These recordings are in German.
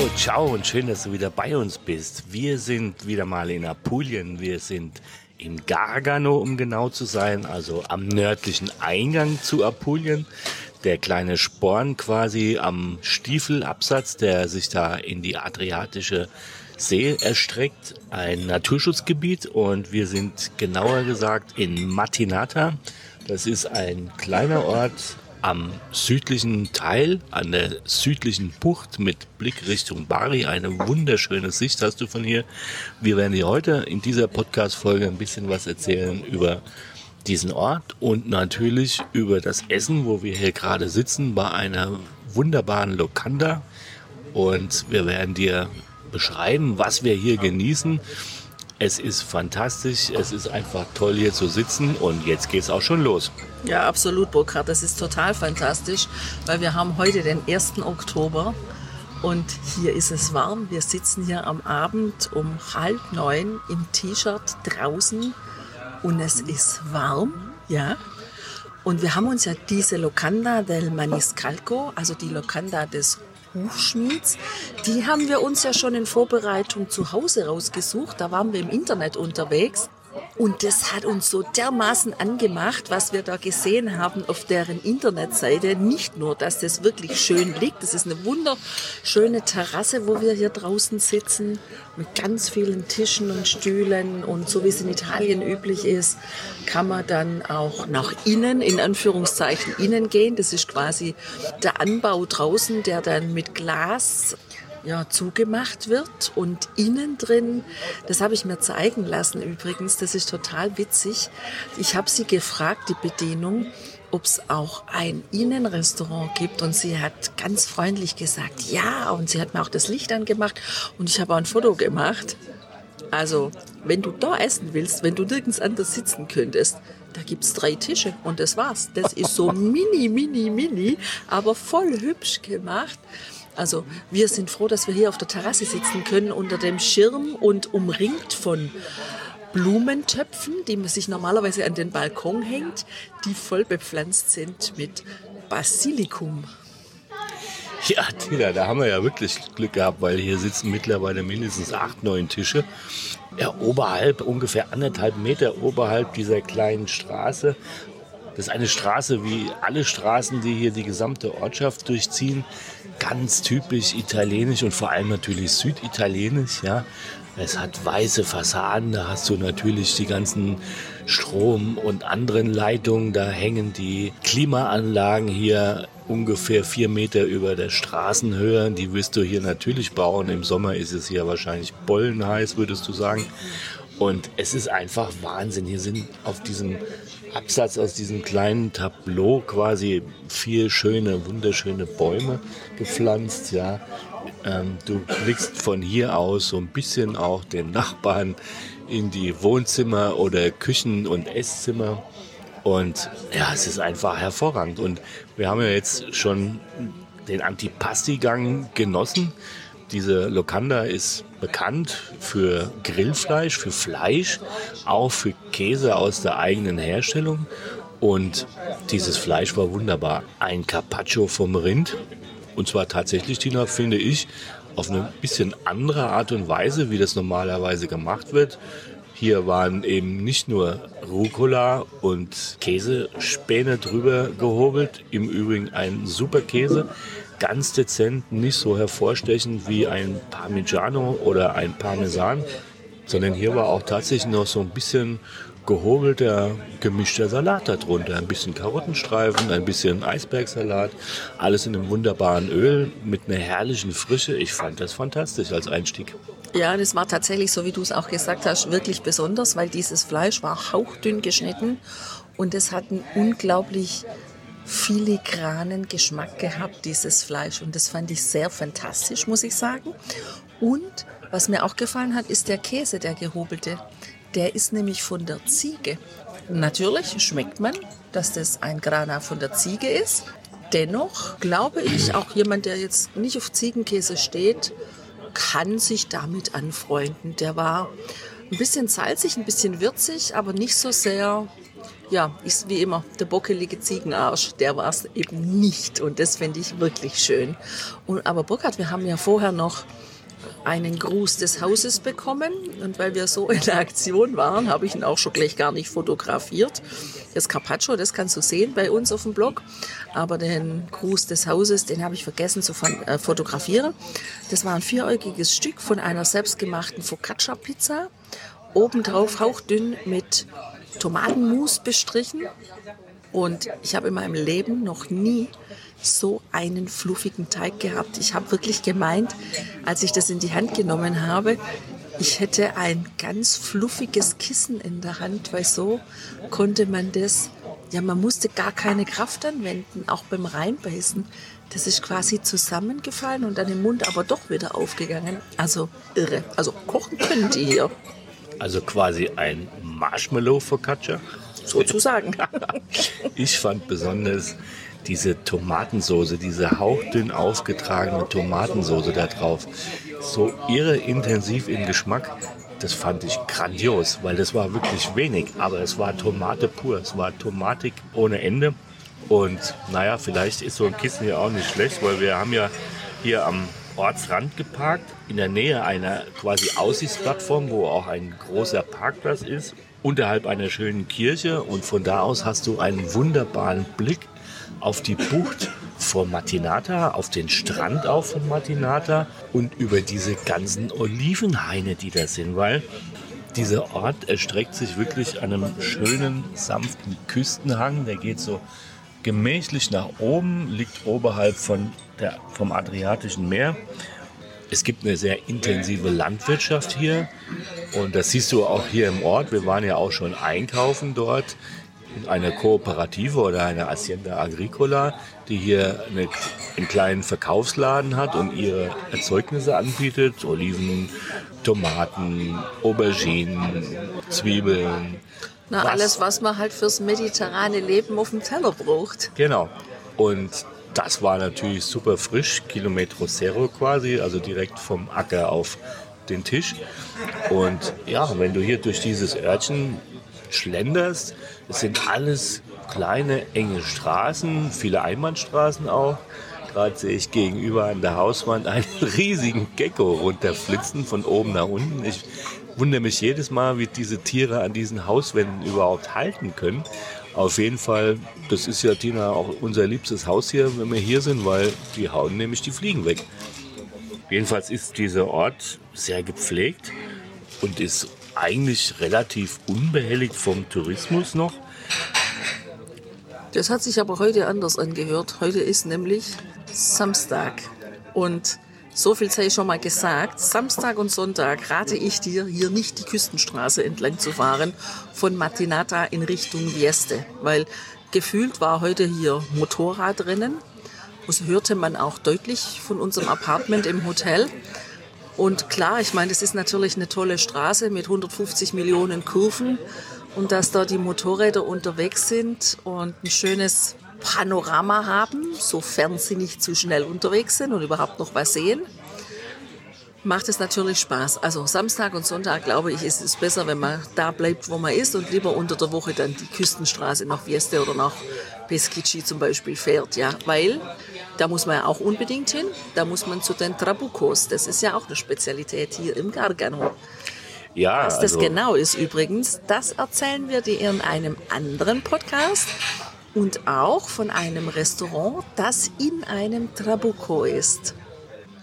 Hallo, ciao und schön, dass du wieder bei uns bist. Wir sind wieder mal in Apulien. Wir sind in Gargano, um genau zu sein, also am nördlichen Eingang zu Apulien. Der kleine Sporn quasi am Stiefelabsatz, der sich da in die Adriatische See erstreckt. Ein Naturschutzgebiet und wir sind genauer gesagt in Matinata. Das ist ein kleiner Ort am südlichen Teil, an der südlichen Bucht mit Blick Richtung Bari. Eine wunderschöne Sicht hast du von hier. Wir werden dir heute in dieser Podcast-Folge ein bisschen was erzählen über diesen Ort und natürlich über das Essen, wo wir hier gerade sitzen, bei einer wunderbaren Lokanda. Und wir werden dir beschreiben, was wir hier genießen. Es ist fantastisch, es ist einfach toll hier zu sitzen und jetzt geht es auch schon los. Ja, absolut, Burkhard. Das ist total fantastisch, weil wir haben heute den 1. Oktober und hier ist es warm. Wir sitzen hier am Abend um halb neun im T-Shirt draußen und es ist warm, ja. Und wir haben uns ja diese Locanda del Maniscalco, also die Locanda des Buchschmieds. Die haben wir uns ja schon in Vorbereitung zu Hause rausgesucht. Da waren wir im Internet unterwegs. Und das hat uns so dermaßen angemacht, was wir da gesehen haben auf deren Internetseite. Nicht nur, dass das wirklich schön liegt, das ist eine wunderschöne Terrasse, wo wir hier draußen sitzen, mit ganz vielen Tischen und Stühlen. Und so wie es in Italien üblich ist, kann man dann auch nach innen, in Anführungszeichen innen gehen. Das ist quasi der Anbau draußen, der dann mit Glas ja, zugemacht wird und innen drin, das habe ich mir zeigen lassen übrigens, das ist total witzig. Ich habe sie gefragt, die Bedienung, ob es auch ein Innenrestaurant gibt und sie hat ganz freundlich gesagt, ja, und sie hat mir auch das Licht angemacht und ich habe auch ein Foto gemacht. Also, wenn du da essen willst, wenn du nirgends anders sitzen könntest, da gibt's drei Tische und das war's. Das ist so mini, mini, mini, aber voll hübsch gemacht. Also wir sind froh, dass wir hier auf der Terrasse sitzen können unter dem Schirm und umringt von Blumentöpfen, die man sich normalerweise an den Balkon hängt, die voll bepflanzt sind mit Basilikum. Ja, Tina, da haben wir ja wirklich Glück gehabt, weil hier sitzen mittlerweile mindestens acht, neun Tische. Ja, oberhalb, ungefähr anderthalb Meter oberhalb dieser kleinen Straße. Das ist eine Straße wie alle Straßen, die hier die gesamte Ortschaft durchziehen. Ganz typisch italienisch und vor allem natürlich süditalienisch, ja. Es hat weiße Fassaden, da hast du natürlich die ganzen Strom- und anderen Leitungen. Da hängen die Klimaanlagen hier ungefähr vier Meter über der Straßenhöhe. Die wirst du hier natürlich bauen. Im Sommer ist es hier wahrscheinlich bollenheiß, würdest du sagen. Und es ist einfach Wahnsinn. Hier sind auf diesem Absatz aus diesem kleinen Tableau quasi vier schöne, wunderschöne Bäume gepflanzt. Ja, ähm, du blickst von hier aus so ein bisschen auch den Nachbarn in die Wohnzimmer oder Küchen und Esszimmer. Und ja, es ist einfach hervorragend. Und wir haben ja jetzt schon den Antipasti-Gang genossen. Diese Locanda ist bekannt für Grillfleisch, für Fleisch, auch für Käse aus der eigenen Herstellung. Und dieses Fleisch war wunderbar. Ein Carpaccio vom Rind. Und zwar tatsächlich, Tina, finde ich, auf eine bisschen andere Art und Weise, wie das normalerweise gemacht wird. Hier waren eben nicht nur Rucola und Käsespäne drüber gehobelt, im Übrigen ein super Käse, ganz dezent, nicht so hervorstechend wie ein Parmigiano oder ein Parmesan, sondern hier war auch tatsächlich noch so ein bisschen gehobelter, gemischter Salat darunter. Ein bisschen Karottenstreifen, ein bisschen Eisbergsalat, alles in einem wunderbaren Öl mit einer herrlichen Frische. Ich fand das fantastisch als Einstieg. Ja, das war tatsächlich, so wie du es auch gesagt hast, wirklich besonders, weil dieses Fleisch war hauchdünn geschnitten und es hat einen unglaublich filigranen Geschmack gehabt, dieses Fleisch. Und das fand ich sehr fantastisch, muss ich sagen. Und Was mir auch gefallen hat, ist der Käse, der gehobelte. Der ist nämlich von der Ziege. Natürlich schmeckt man, dass das ein Grana von der Ziege ist. Dennoch glaube ich, auch jemand, der jetzt nicht auf Ziegenkäse steht, kann sich damit anfreunden. Der war ein bisschen salzig, ein bisschen würzig, aber nicht so sehr, ja, ist wie immer der bockelige Ziegenarsch. Der war es eben nicht und das finde ich wirklich schön. Und, aber Burkhard, wir haben ja vorher noch einen Gruß des Hauses bekommen. Und weil wir so in der Aktion waren, habe ich ihn auch schon gleich gar nicht fotografiert. Das Carpaccio, das kannst du sehen bei uns auf dem Blog. Aber den Gruß des Hauses, den habe ich vergessen zu äh, fotografieren. Das war ein vieräugiges Stück von einer selbstgemachten Focaccia-Pizza. Obendrauf hauchdünn mit Tomatenmus bestrichen. Und ich habe in meinem Leben noch nie so einen fluffigen Teig gehabt. Ich habe wirklich gemeint, als ich das in die Hand genommen habe, ich hätte ein ganz fluffiges Kissen in der Hand, weil so konnte man das, ja, man musste gar keine Kraft anwenden, auch beim Reinbeißen. Das ist quasi zusammengefallen und dann im Mund aber doch wieder aufgegangen. Also irre. Also kochen können die hier. Also quasi ein Marshmallow Focaccia. Sozusagen. ich fand besonders diese Tomatensoße, diese hauchdünn aufgetragene Tomatensoße da drauf, so irre intensiv im Geschmack, das fand ich grandios, weil das war wirklich wenig, aber es war Tomate pur, es war Tomatik ohne Ende. Und naja, vielleicht ist so ein Kissen hier auch nicht schlecht, weil wir haben ja hier am Ortsrand geparkt, in der Nähe einer quasi Aussichtsplattform, wo auch ein großer Parkplatz ist, unterhalb einer schönen Kirche. Und von da aus hast du einen wunderbaren Blick auf die Bucht von Matinata, auf den Strand auch von Matinata und über diese ganzen Olivenhaine, die da sind, weil dieser Ort erstreckt sich wirklich an einem schönen, sanften Küstenhang. Der geht so gemächlich nach oben, liegt oberhalb von der, vom Adriatischen Meer. Es gibt eine sehr intensive Landwirtschaft hier und das siehst du auch hier im Ort. Wir waren ja auch schon einkaufen dort eine Kooperative oder eine Hacienda Agricola, die hier eine, einen kleinen Verkaufsladen hat und ihre Erzeugnisse anbietet. Oliven, Tomaten, Auberginen, Zwiebeln. Na, was. alles, was man halt fürs mediterrane Leben auf dem Teller braucht. Genau. Und das war natürlich super frisch, Kilometro Zero quasi, also direkt vom Acker auf den Tisch. Und ja, wenn du hier durch dieses Örtchen schlenderst, es sind alles kleine, enge Straßen, viele Einbahnstraßen auch. Gerade sehe ich gegenüber an der Hauswand einen riesigen Gecko runterflitzen von oben nach unten. Ich wundere mich jedes Mal, wie diese Tiere an diesen Hauswänden überhaupt halten können. Auf jeden Fall, das ist ja, Tina, auch unser liebstes Haus hier, wenn wir hier sind, weil die hauen nämlich die Fliegen weg. Jedenfalls ist dieser Ort sehr gepflegt und ist eigentlich relativ unbehelligt vom Tourismus noch. Das hat sich aber heute anders angehört. Heute ist nämlich Samstag. Und so viel sei schon mal gesagt. Samstag und Sonntag rate ich dir, hier nicht die Küstenstraße entlang zu fahren, von Matinata in Richtung Vieste. Weil gefühlt war heute hier Motorradrennen. Das hörte man auch deutlich von unserem Apartment im Hotel. Und klar, ich meine, das ist natürlich eine tolle Straße mit 150 Millionen Kurven und dass da die Motorräder unterwegs sind und ein schönes Panorama haben, sofern sie nicht zu schnell unterwegs sind und überhaupt noch was sehen, macht es natürlich Spaß. Also Samstag und Sonntag, glaube ich, ist es besser, wenn man da bleibt, wo man ist und lieber unter der Woche dann die Küstenstraße nach Vieste oder nach Peschici zum Beispiel fährt, ja, weil da muss man ja auch unbedingt hin. Da muss man zu den Trabucos. Das ist ja auch eine Spezialität hier im Gargano. Ja, Was das also genau ist übrigens, das erzählen wir dir in einem anderen Podcast und auch von einem Restaurant, das in einem Trabuco ist.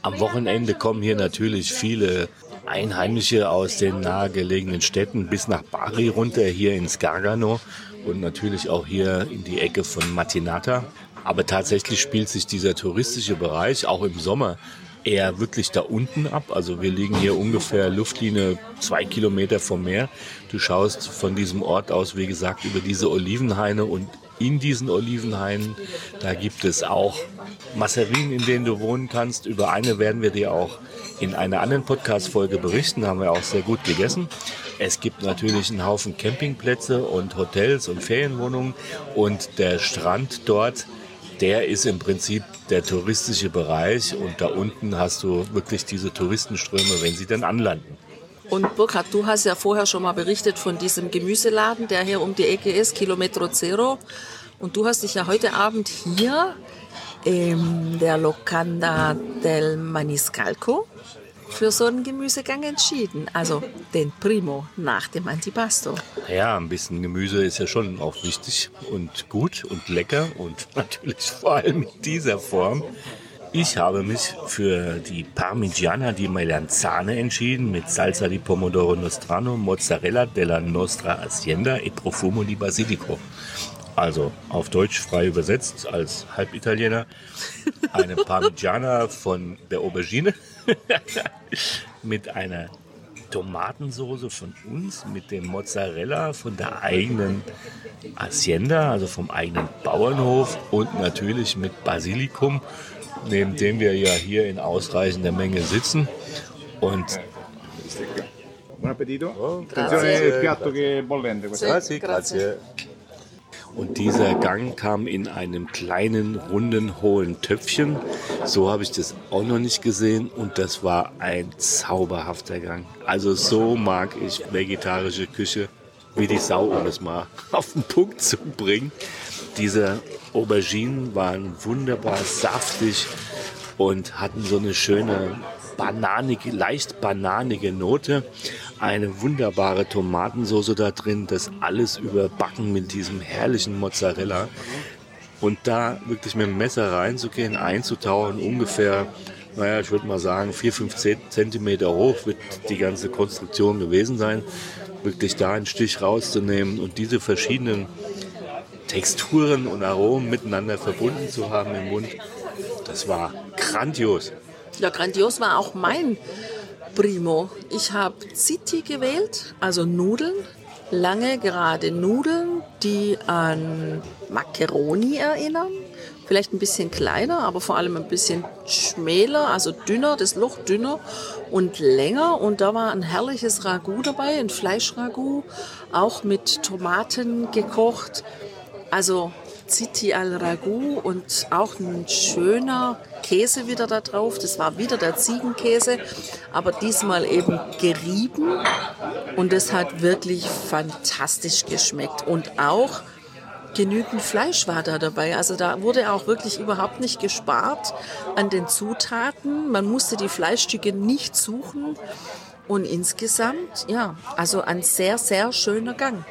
Am Wochenende kommen hier natürlich viele Einheimische aus den nahegelegenen Städten bis nach Bari runter, hier ins Gargano und natürlich auch hier in die Ecke von Matinata. Aber tatsächlich spielt sich dieser touristische Bereich auch im Sommer eher wirklich da unten ab. Also wir liegen hier ungefähr Luftlinie zwei Kilometer vom Meer. Du schaust von diesem Ort aus, wie gesagt, über diese Olivenhaine und in diesen Olivenhainen. Da gibt es auch Masserien, in denen du wohnen kannst. Über eine werden wir dir auch in einer anderen Podcast-Folge berichten. Da haben wir auch sehr gut gegessen. Es gibt natürlich einen Haufen Campingplätze und Hotels und Ferienwohnungen. Und der Strand dort, der ist im Prinzip der touristische Bereich. Und da unten hast du wirklich diese Touristenströme, wenn sie dann anlanden. Und Burkhard, du hast ja vorher schon mal berichtet von diesem Gemüseladen, der hier um die Ecke ist, Kilometro Zero. Und du hast dich ja heute Abend hier in der Locanda del Maniscalco für so einen Gemüsegang entschieden. Also den Primo nach dem Antipasto. Ja, ein bisschen Gemüse ist ja schon auch wichtig und gut und lecker und natürlich vor allem in dieser Form. Ich habe mich für die Parmigiana di Melanzane entschieden mit Salsa di Pomodoro Nostrano, Mozzarella della Nostra Hacienda e Profumo di Basilico. Also auf Deutsch frei übersetzt als Halbitaliener. Eine Parmigiana von der Aubergine mit einer Tomatensoße von uns, mit dem Mozzarella von der eigenen Hacienda, also vom eigenen Bauernhof und natürlich mit Basilikum neben dem wir ja hier in ausreichender Menge sitzen. Und Buon appetito. Oh, Attenzione il piatto che è bollente. Grazie, grazie. Und dieser Gang kam in einem kleinen, runden, hohen Töpfchen. So habe ich das auch noch nicht gesehen. Und das war ein zauberhafter Gang. Also so mag ich vegetarische Küche wie die Sau, um es mal auf den Punkt zu bringen. Diese Auberginen waren wunderbar saftig und hatten so eine schöne bananige, leicht bananige Note. Eine wunderbare Tomatensauce da drin, das alles überbacken mit diesem herrlichen Mozzarella. Und da wirklich mit dem Messer reinzugehen, einzutauchen, ungefähr, naja, ich würde mal sagen, 4, 5 Zentimeter hoch wird die ganze Konstruktion gewesen sein. Wirklich da einen Stich rauszunehmen und diese verschiedenen Texturen und Aromen miteinander verbunden zu haben im Mund, das war grandios. Ja, grandios war auch mein Primo. Ich habe Ziti gewählt, also Nudeln, lange gerade Nudeln, die an Macaroni erinnern. Vielleicht ein bisschen kleiner, aber vor allem ein bisschen schmäler, also dünner, das Loch dünner und länger. Und da war ein herrliches Ragout dabei, ein Fleischragout, auch mit Tomaten gekocht. Also Ziti al Ragout und auch ein schöner Käse wieder da drauf. Das war wieder der Ziegenkäse, aber diesmal eben gerieben. Und es hat wirklich fantastisch geschmeckt. Und auch genügend Fleisch war da dabei. Also da wurde auch wirklich überhaupt nicht gespart an den Zutaten. Man musste die Fleischstücke nicht suchen. Und insgesamt, ja, also ein sehr, sehr schöner Gang.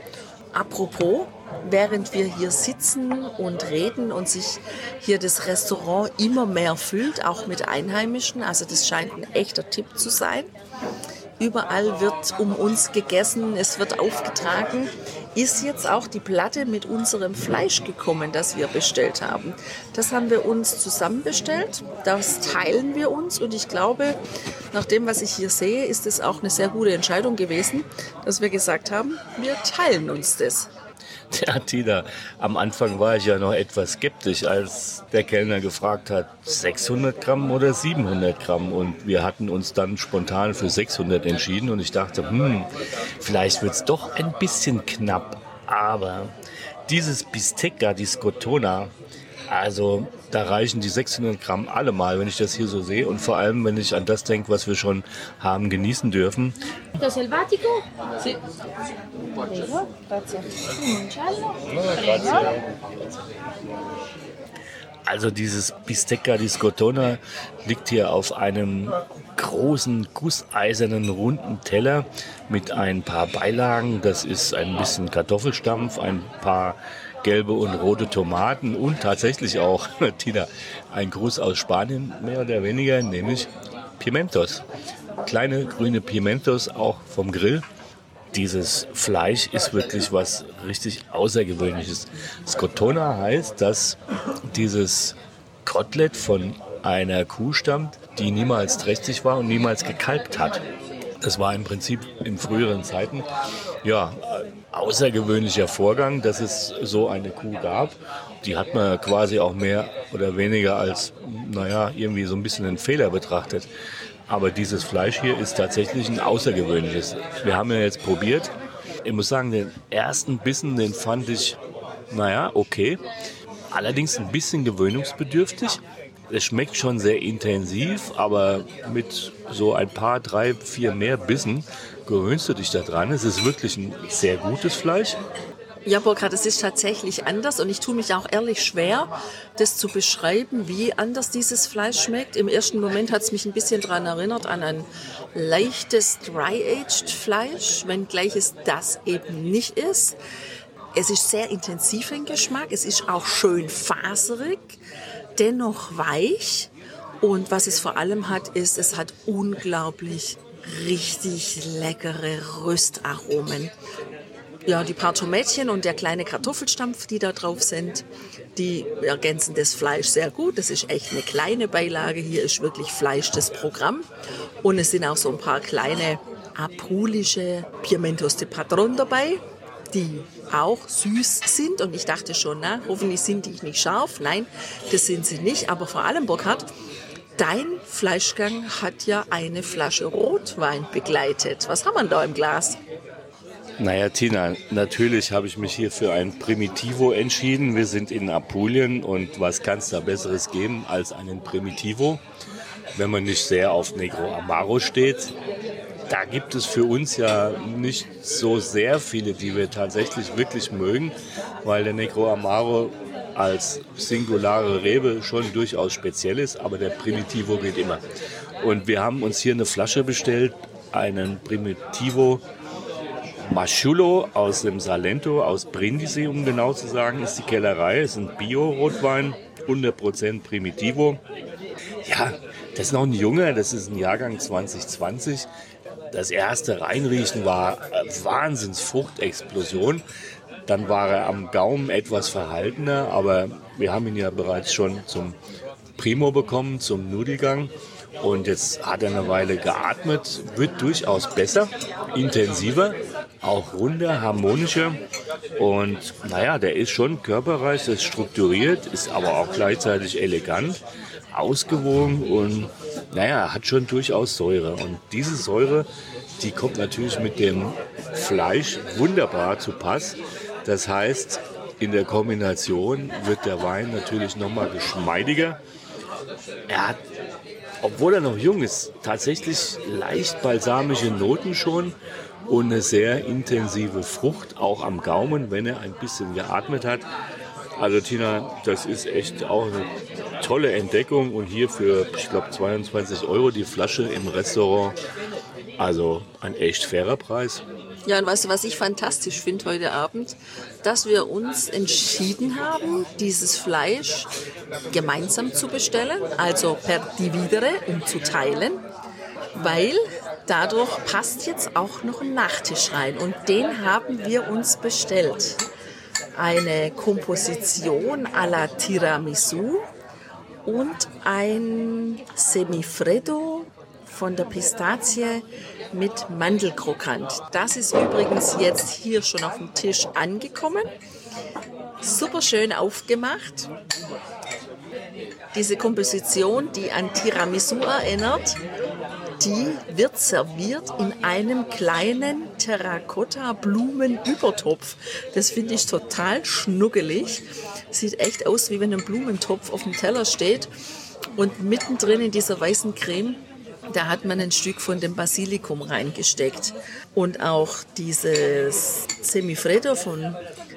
Apropos, während wir hier sitzen und reden und sich hier das Restaurant immer mehr füllt, auch mit Einheimischen. Also das scheint ein echter Tipp zu sein. Überall wird um uns gegessen, es wird aufgetragen. Ist jetzt auch die Platte mit unserem Fleisch gekommen, das wir bestellt haben. Das haben wir uns zusammen bestellt. Das teilen wir uns und ich glaube, nach dem, was ich hier sehe, ist es auch eine sehr gute Entscheidung gewesen, dass wir gesagt haben, wir teilen uns das. Ja, Tina, am Anfang war ich ja noch etwas skeptisch, als der Kellner gefragt hat, 600 Gramm oder 700 Gramm. Und wir hatten uns dann spontan für 600 entschieden und ich dachte, hm, vielleicht wird es doch ein bisschen knapp. Aber dieses Bistecca di Scotona, also da reichen die 600 Gramm allemal, wenn ich das hier so sehe. Und vor allem, wenn ich an das denke, was wir schon haben genießen dürfen. Das Selvatico? Sì. Prego, grazie. Also dieses Bistecca di Scotona liegt hier auf einem großen gusseisernen runden Teller mit ein paar Beilagen. Das ist ein bisschen Kartoffelstampf, ein paar gelbe und rote Tomaten und tatsächlich auch, Tina, ein Gruß aus Spanien mehr oder weniger, nämlich Pimentos. Kleine grüne Pimentos auch vom Grill dieses Fleisch ist wirklich was richtig Außergewöhnliches. Scotona heißt, dass dieses Kotelett von einer Kuh stammt, die niemals trächtig war und niemals gekalbt hat. Das war im Prinzip in früheren Zeiten ja außergewöhnlicher Vorgang, dass es so eine Kuh gab. Die hat man quasi auch mehr oder weniger als, naja, irgendwie so ein bisschen einen Fehler betrachtet. Aber dieses Fleisch hier ist tatsächlich ein außergewöhnliches. Wir haben ja jetzt probiert. Ich muss sagen, den ersten Bissen, den fand ich, naja, okay. Allerdings ein bisschen gewöhnungsbedürftig. Es schmeckt schon sehr intensiv, aber mit so ein paar, drei, vier mehr Bissen gewöhnst du dich daran. Es ist wirklich ein sehr gutes Fleisch. Ja, Burkhard, es ist tatsächlich anders und ich tue mich auch ehrlich schwer, das zu beschreiben, wie anders dieses Fleisch schmeckt. Im ersten Moment hat es mich ein bisschen daran erinnert an ein leichtes Dry-Aged Fleisch, wenngleich es das eben nicht ist. Es ist sehr intensiv im Geschmack, es ist auch schön faserig, dennoch weich. Und was es vor allem hat, ist, es hat unglaublich richtig leckere Röstaromen. Ja, die paar Tomätchen und der kleine Kartoffelstampf, die da drauf sind, die ergänzen das Fleisch sehr gut. Das ist echt eine kleine Beilage. Hier ist wirklich Fleisch das Programm. Und es sind auch so ein paar kleine apulische Pimentos de Patron dabei, die auch süß sind. Und ich dachte schon, na, hoffentlich sind die nicht scharf. Nein, das sind sie nicht. Aber vor allem, Burkhard, dein Fleischgang hat ja eine Flasche Rotwein begleitet. Was haben wir da im Glas? Naja, Tina, natürlich habe ich mich hier für ein Primitivo entschieden. Wir sind in Apulien und was kann es da Besseres geben als einen Primitivo, wenn man nicht sehr auf Negro Amaro steht. Da gibt es für uns ja nicht so sehr viele, die wir tatsächlich wirklich mögen, weil der Negro Amaro als singulare Rebe schon durchaus speziell ist, aber der Primitivo geht immer. Und wir haben uns hier eine Flasche bestellt, einen Primitivo Maschulo aus dem Salento, aus Brindisi, um genau zu sagen, ist die Kellerei. Ist ein Bio-Rotwein, 100% Primitivo. Ja, das ist noch ein junger, das ist ein Jahrgang 2020. Das erste Reinriechen war Wahnsinnsfruchtexplosion. Dann war er am Gaumen etwas verhaltener, aber wir haben ihn ja bereits schon zum Primo bekommen, zum Nudelgang. Und jetzt hat er eine Weile geatmet, wird durchaus besser, intensiver, auch runder, harmonischer. Und naja, der ist schon körperreich, ist strukturiert, ist aber auch gleichzeitig elegant, ausgewogen und naja, hat schon durchaus Säure. Und diese Säure, die kommt natürlich mit dem Fleisch wunderbar zu Pass. Das heißt, in der Kombination wird der Wein natürlich nochmal geschmeidiger. Er hat obwohl er noch jung ist, tatsächlich leicht balsamische Noten schon und eine sehr intensive Frucht, auch am Gaumen, wenn er ein bisschen geatmet hat. Also Tina, das ist echt auch eine tolle Entdeckung und hier für, ich glaube, 22 Euro die Flasche im Restaurant. Also ein echt fairer Preis. Ja, und weißt du, was ich fantastisch finde heute Abend? Dass wir uns entschieden haben, dieses Fleisch gemeinsam zu bestellen, also per Dividere, um zu teilen, weil dadurch passt jetzt auch noch ein Nachtisch rein und den haben wir uns bestellt. Eine Komposition à la Tiramisu und ein Semifreddo von der Pistazie mit Mandelkrokant. Das ist übrigens jetzt hier schon auf dem Tisch angekommen. Super schön aufgemacht. Diese Komposition, die an Tiramisu erinnert, die wird serviert in einem kleinen Terrakotta-Blumenübertopf. Das finde ich total schnuggelig. Sieht echt aus, wie wenn ein Blumentopf auf dem Teller steht. Und mittendrin in dieser weißen Creme da hat man ein Stück von dem Basilikum reingesteckt. Und auch dieses Semifreddo von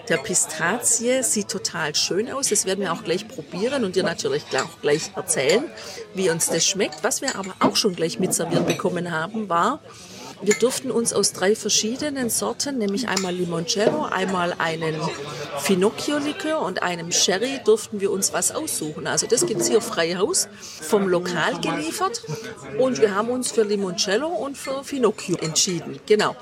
der Pistazie sieht total schön aus. Das werden wir auch gleich probieren und dir natürlich auch gleich erzählen, wie uns das schmeckt. Was wir aber auch schon gleich mitserviert bekommen haben, war wir durften uns aus drei verschiedenen Sorten, nämlich einmal Limoncello, einmal einen Finocchio-Likör und einem Sherry, durften wir uns was aussuchen. Also das gibt es hier frei Haus, vom Lokal geliefert. Und wir haben uns für Limoncello und für Finocchio entschieden. Genau.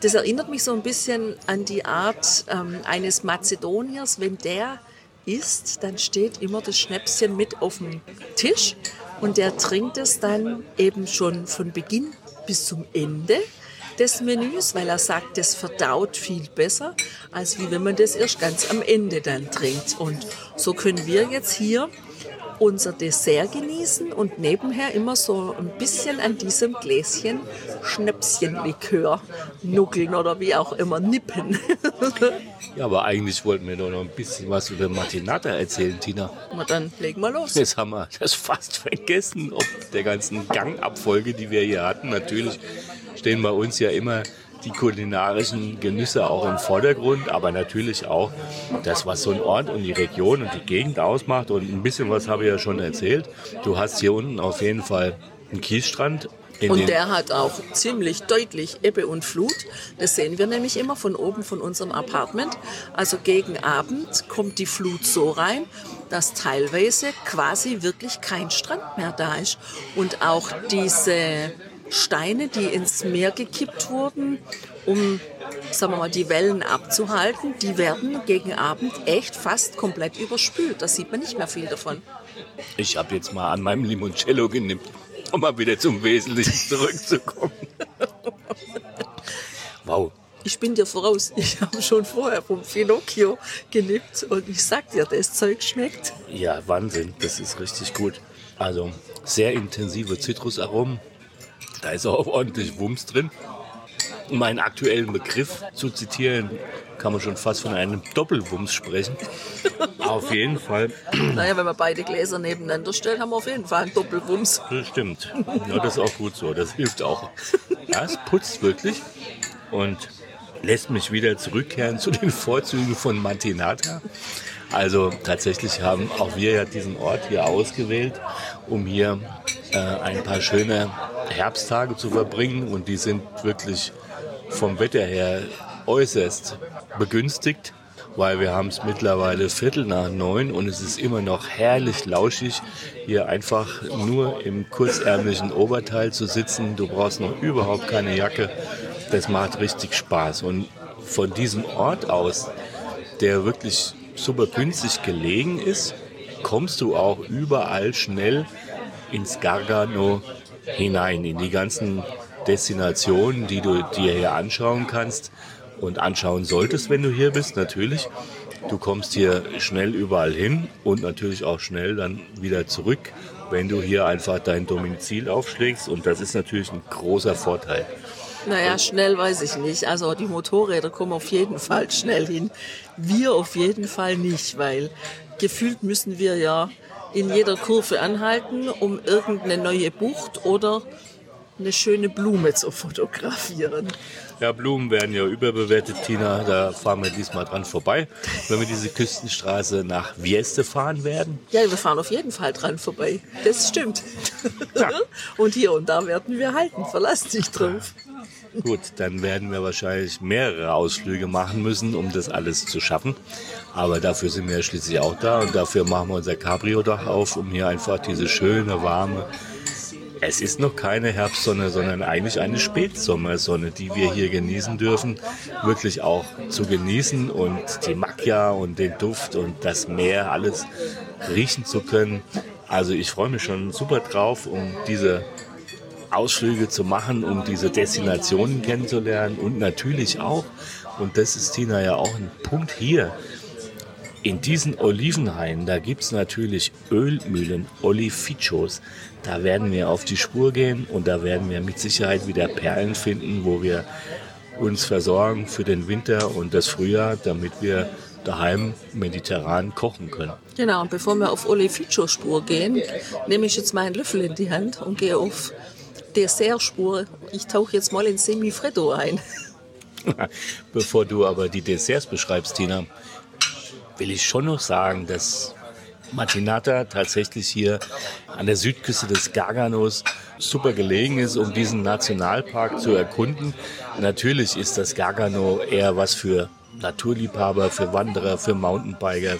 Das erinnert mich so ein bisschen an die Art ähm, eines Mazedoniers. Wenn der isst, dann steht immer das Schnäpschen mit auf dem Tisch und der trinkt es dann eben schon von Beginn bis zum Ende des Menüs, weil er sagt, das verdaut viel besser, als wie wenn man das erst ganz am Ende dann trinkt. Und so können wir jetzt hier unser Dessert genießen und nebenher immer so ein bisschen an diesem Gläschen Schnäpschenlikör nuckeln oder wie auch immer nippen. Ja, aber eigentlich wollten wir doch noch ein bisschen was über Martinata erzählen, Tina. Na dann legen wir los. Jetzt haben wir das fast vergessen, ob der ganzen Gangabfolge, die wir hier hatten. Natürlich stehen bei uns ja immer die kulinarischen Genüsse auch im Vordergrund, aber natürlich auch das, was so ein Ort und die Region und die Gegend ausmacht. Und ein bisschen was habe ich ja schon erzählt. Du hast hier unten auf jeden Fall einen Kiesstrand. Und der hat auch ziemlich deutlich Ebbe und Flut. Das sehen wir nämlich immer von oben von unserem Apartment. Also gegen Abend kommt die Flut so rein, dass teilweise quasi wirklich kein Strand mehr da ist. Und auch diese Steine, die ins Meer gekippt wurden, um sagen wir mal, die Wellen abzuhalten, die werden gegen Abend echt fast komplett überspült. Da sieht man nicht mehr viel davon. Ich habe jetzt mal an meinem Limoncello genippt, um mal wieder zum Wesentlichen zurückzukommen. wow. Ich bin dir voraus. Ich habe schon vorher vom Finocchio genippt und ich sag dir, das Zeug schmeckt. Ja, Wahnsinn, das ist richtig gut. Also sehr intensive Zitrusaromen. Da ist auch ordentlich Wumms drin. Um meinen aktuellen Begriff zu zitieren, kann man schon fast von einem Doppelwumms sprechen. Auf jeden Fall, Naja, wenn wir beide Gläser nebeneinander stellen, haben wir auf jeden Fall einen Doppelwumms. das stimmt. Ja, das ist auch gut so, das hilft auch. Ja, es putzt wirklich und lässt mich wieder zurückkehren zu den Vorzügen von Martinata. Also tatsächlich haben auch wir ja diesen Ort hier ausgewählt, um hier äh, ein paar schöne Herbsttage zu verbringen und die sind wirklich vom Wetter her äußerst begünstigt, weil wir haben es mittlerweile Viertel nach neun und es ist immer noch herrlich lauschig, hier einfach nur im kurzärmlichen Oberteil zu sitzen. Du brauchst noch überhaupt keine Jacke. Das macht richtig Spaß. Und von diesem Ort aus, der wirklich super günstig gelegen ist, kommst du auch überall schnell ins Gargano hinein, in die ganzen Destinationen, die du dir hier anschauen kannst und anschauen solltest, wenn du hier bist, natürlich. Du kommst hier schnell überall hin und natürlich auch schnell dann wieder zurück, wenn du hier einfach dein Domizil aufschlägst. Und das ist natürlich ein großer Vorteil. Naja, schnell weiß ich nicht. Also die Motorräder kommen auf jeden Fall schnell hin. Wir auf jeden Fall nicht, weil gefühlt müssen wir ja in jeder Kurve anhalten, um irgendeine neue Bucht oder eine schöne Blume zu fotografieren. Ja, Blumen werden ja überbewertet, Tina. Da fahren wir diesmal dran vorbei. Wenn wir diese Küstenstraße nach Vieste fahren werden, Ja, wir fahren auf jeden Fall dran vorbei. Das stimmt. Und hier und da werden wir halten. Verlass dich drauf. Gut, dann werden wir wahrscheinlich mehrere Ausflüge machen müssen, um das alles zu schaffen. Aber dafür sind wir ja schließlich auch da und dafür machen wir unser Cabrio-Dach auf, um hier einfach diese schöne, warme. Es ist noch keine Herbstsonne, sondern eigentlich eine Spätsommersonne, die wir hier genießen dürfen. Wirklich auch zu genießen und die Macchia und den Duft und das Meer, alles riechen zu können. Also ich freue mich schon super drauf, um diese Ausflüge zu machen, um diese Destinationen kennenzulernen und natürlich auch, und das ist Tina ja auch ein Punkt hier, in diesen Olivenhainen, da gibt es natürlich Ölmühlen, Olifichos. Da werden wir auf die Spur gehen und da werden wir mit Sicherheit wieder Perlen finden, wo wir uns versorgen für den Winter und das Frühjahr, damit wir daheim mediterran kochen können. Genau, und bevor wir auf Oleficio-Spur gehen, nehme ich jetzt meinen Löffel in die Hand und gehe auf Dessertspur. Ich tauche jetzt mal in Semifreddo ein. Bevor du aber die Desserts beschreibst, Tina, will ich schon noch sagen, dass Martinata tatsächlich hier an der Südküste des Garganos super gelegen ist, um diesen Nationalpark zu erkunden. Natürlich ist das Gargano eher was für Naturliebhaber, für Wanderer, für Mountainbiker,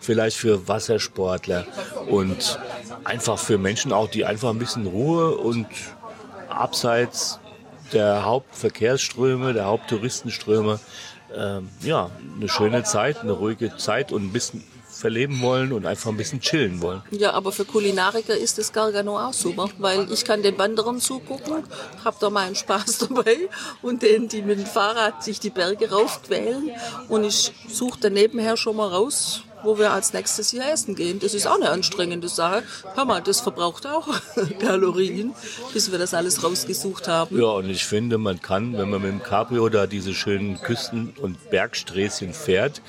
vielleicht für Wassersportler und einfach für Menschen auch, die einfach ein bisschen Ruhe und abseits der Hauptverkehrsströme, der Haupttouristenströme, ähm, ja, eine schöne Zeit, eine ruhige Zeit und ein bisschen verleben wollen und einfach ein bisschen chillen wollen. Ja, aber für Kulinariker ist das Gargano auch super, weil ich kann den Wanderern zugucken, hab da meinen Spaß dabei und denen, die mit dem Fahrrad sich die Berge raufquälen und ich suche dann nebenher schon mal raus, wo wir als nächstes hier essen gehen. Das ist auch eine anstrengende Sache. Hör mal, das verbraucht auch Kalorien, bis wir das alles rausgesucht haben. Ja, und ich finde, man kann, wenn man mit dem Cabrio da diese schönen Küsten- und Bergsträßchen fährt,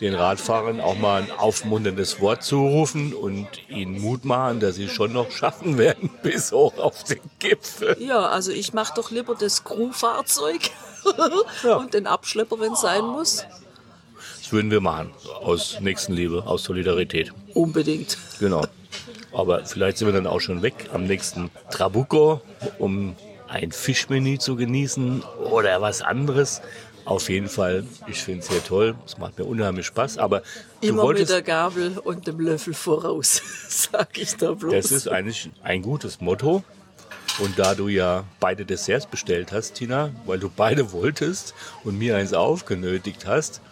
den Radfahrern auch mal ein aufmunterndes Wort zurufen und ihnen Mut machen, dass sie schon noch schaffen werden bis hoch auf den Gipfel. Ja, also ich mache doch lieber das Crewfahrzeug Ja. und den Abschlepper, wenn es sein muss. Das würden wir machen, aus Nächstenliebe, aus Solidarität. Unbedingt. Genau. Aber vielleicht sind wir dann auch schon weg am nächsten Trabuco, um ein Fischmenü zu genießen oder was anderes. Auf jeden Fall, ich finde es sehr toll. Es macht mir unheimlich Spaß. Aber Immer mit wolltest, der Gabel und dem Löffel voraus, sag ich da bloß. das ist eigentlich ein gutes Motto. Und da du ja beide Desserts bestellt hast, Tina, weil du beide wolltest und mir eins aufgenötigt hast,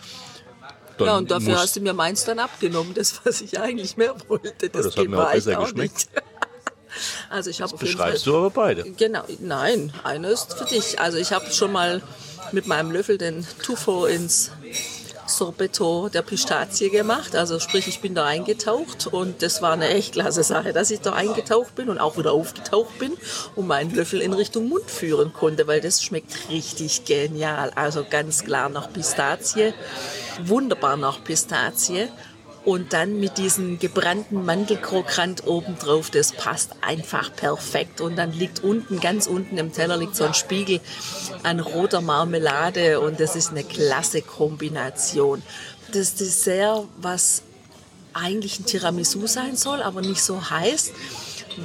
dann ja, und dafür hast du mir meins dann abgenommen, das, was ich eigentlich mehr wollte. Das, das hat mir auch besser auch geschmeckt. nicht. Also ich habe auf jeden Fall beschreibst du aber beide. Genau, nein, eine ist für dich. Also ich habe schon mal mit meinem Löffel den Tuffo ins Sorbetto der Pistazie gemacht. Also sprich, ich bin da eingetaucht und das war eine echt klasse Sache, dass ich da eingetaucht bin und auch wieder aufgetaucht bin und meinen Löffel in Richtung Mund führen konnte, weil das schmeckt richtig genial. Also ganz klar nach Pistazie, wunderbar nach Pistazie. Und dann mit diesem gebrannten Mandelkrokant obendrauf, das passt einfach perfekt. Und dann liegt unten, ganz unten im Teller liegt so ein Spiegel an roter Marmelade und das ist eine klasse Kombination. Das Dessert, was eigentlich ein Tiramisu sein soll, aber nicht so heißt,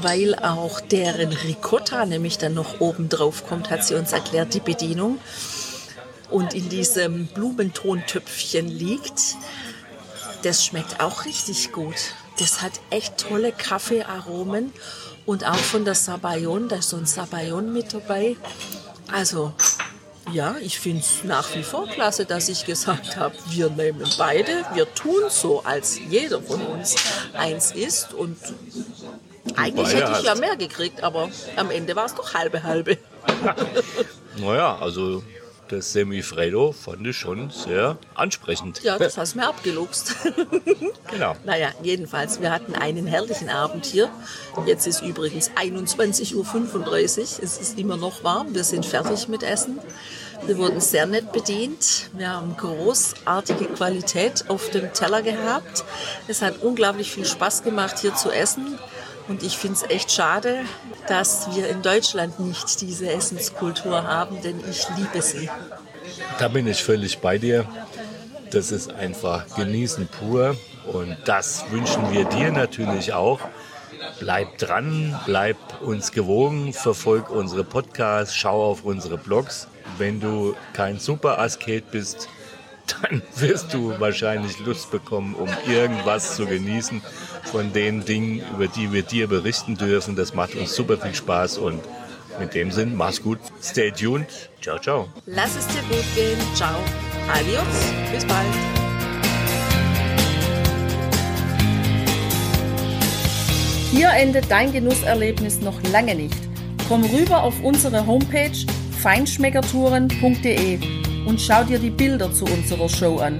weil auch deren Ricotta nämlich dann noch oben drauf kommt, hat sie uns erklärt, die Bedienung. Und in diesem Blumentontöpfchen liegt. Das schmeckt auch richtig gut. Das hat echt tolle Kaffeearomen und auch von der Sabayon, da ist so ein Sabayon mit dabei. Also ja, ich finde es nach wie vor klasse, dass ich gesagt habe, wir nehmen beide, wir tun so, als jeder von uns eins ist und eigentlich hätte ich ja hast. mehr gekriegt, aber am Ende war es doch halbe halbe. Naja, also das Semifredo fand ich schon sehr ansprechend. Ja, das hast du mir abgeluchst. Genau. Naja, jedenfalls, wir hatten einen herrlichen Abend hier. Jetzt ist übrigens 21.35 Uhr. Es ist immer noch warm. Wir sind fertig mit Essen. Wir wurden sehr nett bedient. Wir haben großartige Qualität auf dem Teller gehabt. Es hat unglaublich viel Spaß gemacht, hier zu essen. Und ich finde es echt schade, dass wir in Deutschland nicht diese Essenskultur haben, denn ich liebe sie. Da bin ich völlig bei dir. Das ist einfach genießen pur. Und das wünschen wir dir natürlich auch. Bleib dran, bleib uns gewogen, verfolg unsere Podcasts, schau auf unsere Blogs. Wenn du kein Super-Asket bist, dann wirst du wahrscheinlich Lust bekommen, um irgendwas zu genießen von den Dingen, über die wir dir berichten dürfen. Das macht uns super viel Spaß und mit dem Sinn, mach's gut, stay tuned, ciao, ciao. Lass es dir gut gehen. Ciao. Adios. Bis bald. Hier endet dein Genusserlebnis noch lange nicht. Komm rüber auf unsere Homepage feinschmeckertouren.de und schau dir die Bilder zu unserer Show an.